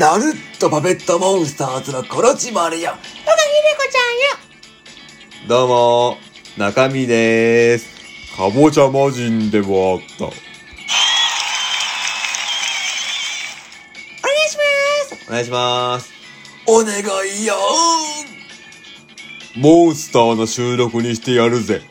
ナルットパペットモンスターズのコロチマルよ。とかひでこちゃんよ。どうも、中身でーす。かぼちゃ魔人でもあった。お願いします。お願いします。お願いよモンスターの収録にしてやるぜ。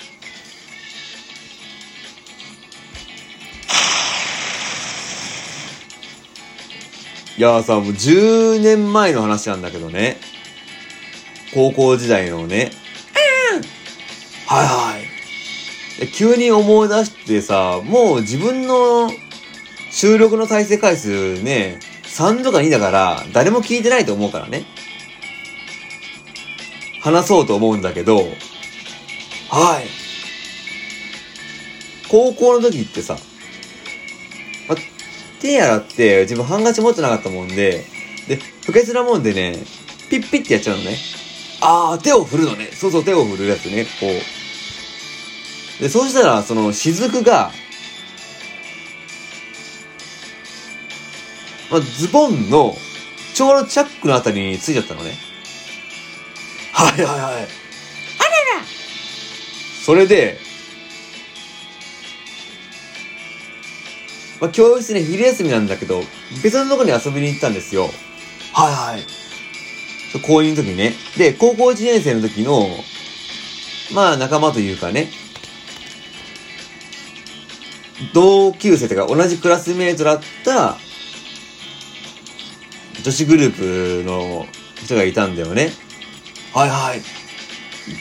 いやさ、もう10年前の話なんだけどね。高校時代のね。はいはい。急に思い出してさ、もう自分の収録の再生回数ね、3とか2だから、誰も聞いてないと思うからね。話そうと思うんだけど、はい。高校の時ってさ、ま、手洗って自分ハンカチ持ってなかったもんで、で、不潔なもんでね、ピッピッてやっちゃうのね。あー、手を振るのね。そうそう、手を振るやつね、こう。で、そうしたら、その、雫が、まあ、ズボンの、ちょうどチャックのあたりについちゃったのね。はいはいはい。それで、まあ、教室ね、昼休みなんだけど、別のとこに遊びに行ったんですよ。はいはい。そう高2の時にね。で、高校1年生の時の、まあ仲間というかね、同級生とか同じクラスメートだった女子グループの人がいたんだよね。はいはい。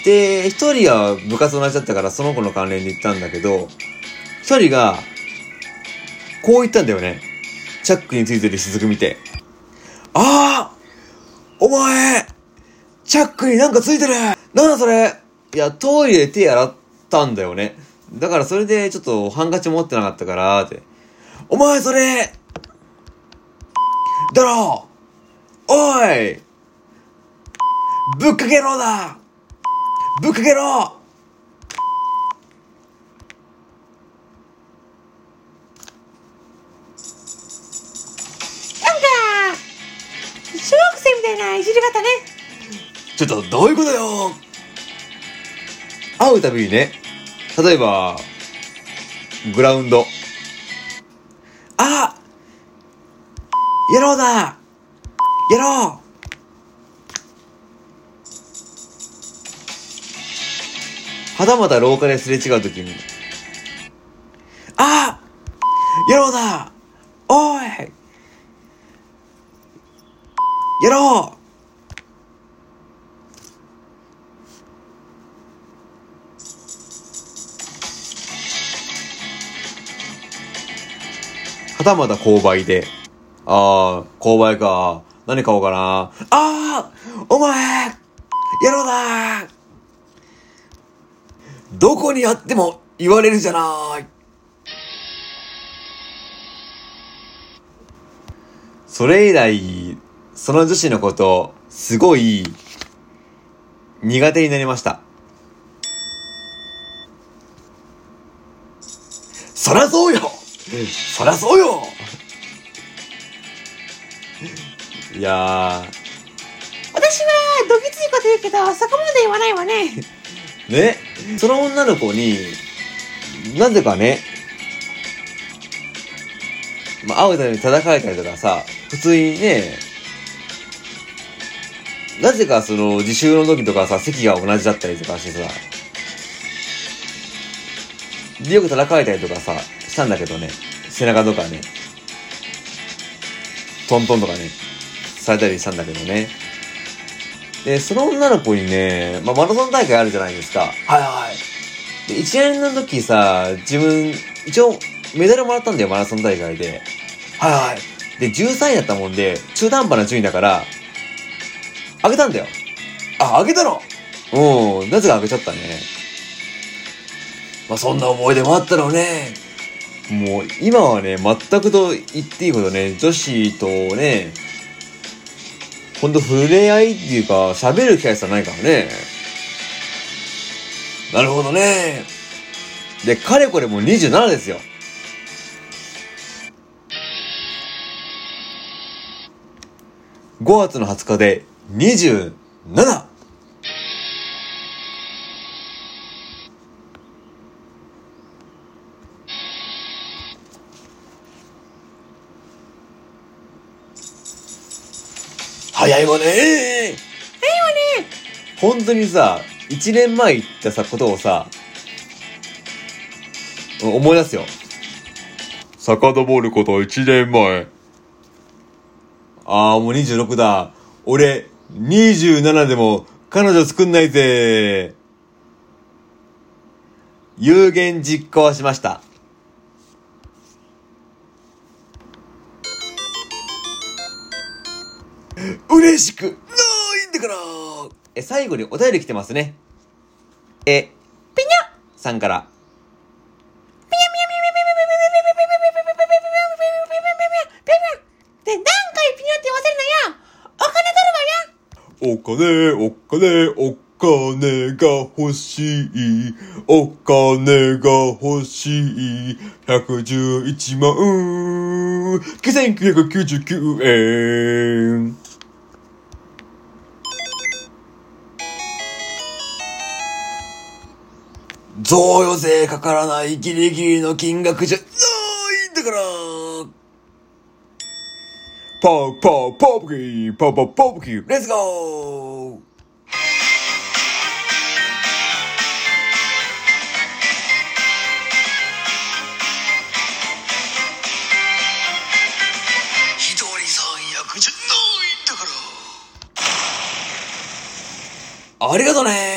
で、一人は部活同じだったからその子の関連で行ったんだけど、一人が、こう言ったんだよね。チャックについてる雫見て。あーお前チャックになんかついてるなんだそれいや、トイレで手洗ったんだよね。だからそれでちょっとハンカチ持ってなかったから、って。お前それだろおいぶっかけろだぶっかけろ学生みたいないじり方ね。ちょっとどういうことよ？会うたびにね、例えば、グラウンド。あやろうだ。やろう。はたまた廊下ですれ違うときに、うあやろうだ。おい。やろうはたまた購買で、あー、購買か。何買おうかな。あーお前やろうだどこにあっても言われるじゃないそれ以来、その女子のこと、すごい、苦手になりました。そりゃそうよ。そりゃそうよ。いや私は、どぎついこと言うけど、そこまで言わないわね。ー、ね、その女の子に、なぜかね、まあ、会うために叩かれたりとかさ、普通にね、なぜかその、自習の時とかさ、席が同じだったりとかしてさ、で、よく叩かれたりとかさ、したんだけどね、背中とかね、トントンとかね、されたりしたんだけどね。で、その女の子にね、まあ、マラソン大会あるじゃないですか。はいはい。で、1年の時さ、自分、一応、メダルもらったんだよ、マラソン大会で。はいはい。で、13位だったもんで、中途半端な順位だから、あげたんだよ。あ、あげたの？うん、なぜかあげちゃったね。まあ、そんな思い出もあったろうね。もう、今はね、全くと言っていいほどね、女子とね、ほんと触れ合いっていうか、喋る機会さないからね。なるほどね。で、かれこれもう27ですよ。5月の20日で 27! 早いわねはいわね。本当にさ、1年前言ったさ、ことをさ、うん思い出すよ。遡ること1年前。ああ、もう26だ。俺、27でも彼女作んないぜ。有言実行しました。嬉しくないんだからえ、最後にお便り来てますね。え、ピニャさんから。金取るわよお金、お金、お金が欲しい。お金が欲しい。111万、9999円。贈与税かからないギリギリの金額じゃないんだからパーパーパープキーパーパーパープキーレッツゴーひとりさん役じゃないんだから。ありがとね。ピニ